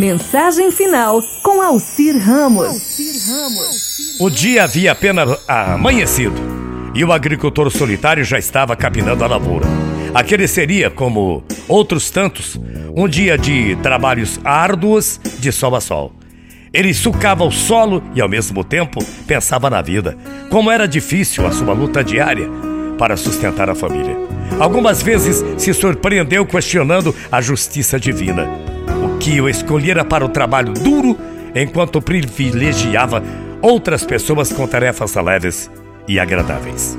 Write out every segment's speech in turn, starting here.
Mensagem final com Alcir Ramos. O dia havia apenas amanhecido e o agricultor solitário já estava capinando a lavoura. Aquele seria, como outros tantos, um dia de trabalhos árduos de sol a sol. Ele sucava o solo e, ao mesmo tempo, pensava na vida, como era difícil a sua luta diária para sustentar a família. Algumas vezes se surpreendeu questionando a justiça divina, que o escolhera para o trabalho duro enquanto privilegiava outras pessoas com tarefas leves e agradáveis.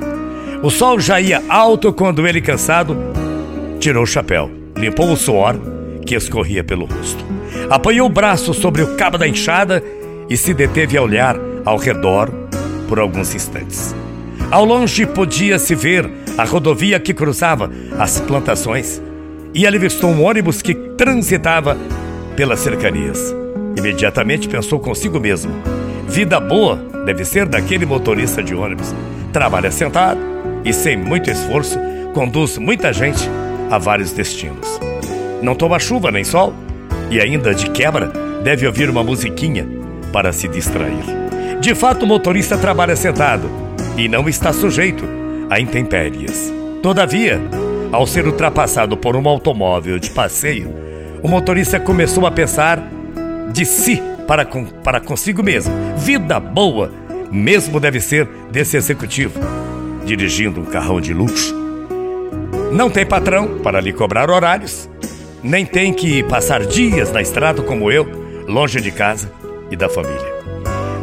O sol já ia alto quando ele, cansado, tirou o chapéu, limpou o suor que escorria pelo rosto apanhou o braço sobre o cabo da enxada e se deteve a olhar ao redor por alguns instantes. Ao longe podia-se ver a rodovia que cruzava as plantações e ele avistou um ônibus que transitava pelas cercanias. Imediatamente pensou consigo mesmo: vida boa deve ser daquele motorista de ônibus. Trabalha sentado e, sem muito esforço, conduz muita gente a vários destinos. Não toma chuva nem sol e ainda de quebra, deve ouvir uma musiquinha para se distrair. De fato, o motorista trabalha sentado e não está sujeito a intempéries. Todavia, ao ser ultrapassado por um automóvel de passeio, o motorista começou a pensar de si para, com, para consigo mesmo. Vida boa, mesmo deve ser desse executivo, dirigindo um carrão de luxo. Não tem patrão para lhe cobrar horários nem tem que passar dias na estrada como eu, longe de casa e da família.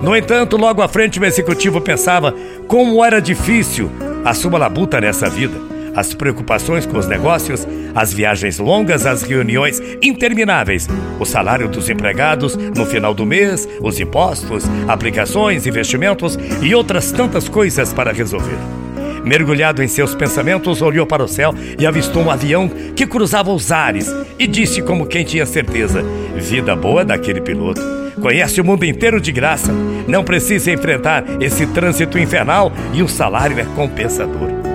No entanto, logo à frente, o executivo pensava como era difícil a sua labuta nessa vida. As preocupações com os negócios, as viagens longas, as reuniões intermináveis, o salário dos empregados no final do mês, os impostos, aplicações, investimentos e outras tantas coisas para resolver. Mergulhado em seus pensamentos, olhou para o céu e avistou um avião que cruzava os ares e disse, como quem tinha certeza: Vida boa daquele piloto. Conhece o mundo inteiro de graça, não precisa enfrentar esse trânsito infernal e o salário é compensador.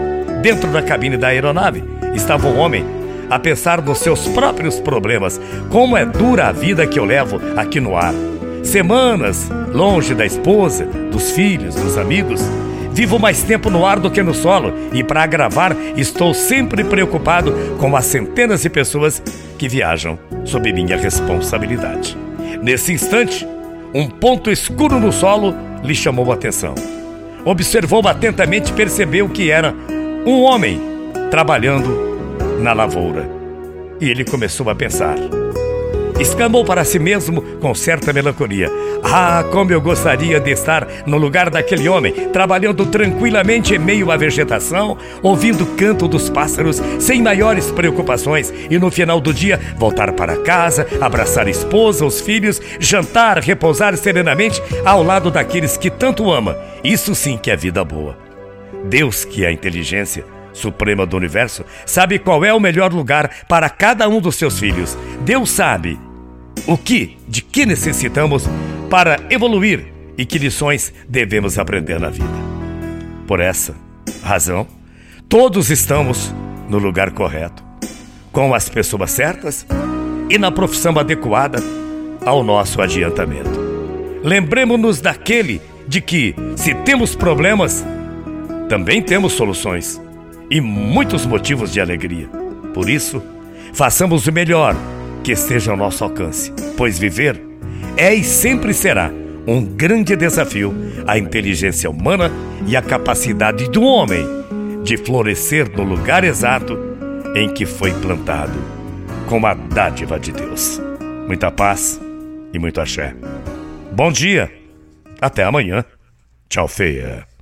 Dentro da cabine da aeronave estava um homem a pensar nos seus próprios problemas. Como é dura a vida que eu levo aqui no ar. Semanas longe da esposa, dos filhos, dos amigos Vivo mais tempo no ar do que no solo e, para agravar, estou sempre preocupado com as centenas de pessoas que viajam sob minha responsabilidade. Nesse instante, um ponto escuro no solo lhe chamou a atenção. Observou atentamente e percebeu que era um homem trabalhando na lavoura. E ele começou a pensar. Exclamou para si mesmo com certa melancolia: Ah, como eu gostaria de estar no lugar daquele homem, trabalhando tranquilamente em meio à vegetação, ouvindo o canto dos pássaros, sem maiores preocupações, e no final do dia voltar para casa, abraçar a esposa, os filhos, jantar, repousar serenamente ao lado daqueles que tanto ama. Isso sim que é vida boa. Deus, que é a inteligência, suprema do universo, sabe qual é o melhor lugar para cada um dos seus filhos. Deus sabe o que, de que necessitamos para evoluir e que lições devemos aprender na vida. Por essa razão, todos estamos no lugar correto, com as pessoas certas e na profissão adequada ao nosso adiantamento. Lembremos-nos daquele de que, se temos problemas, também temos soluções e muitos motivos de alegria. Por isso, façamos o melhor que esteja ao nosso alcance, pois viver é e sempre será um grande desafio à inteligência humana e à capacidade do homem de florescer no lugar exato em que foi plantado, com a dádiva de Deus. Muita paz e muito axé. Bom dia, até amanhã. Tchau, feia.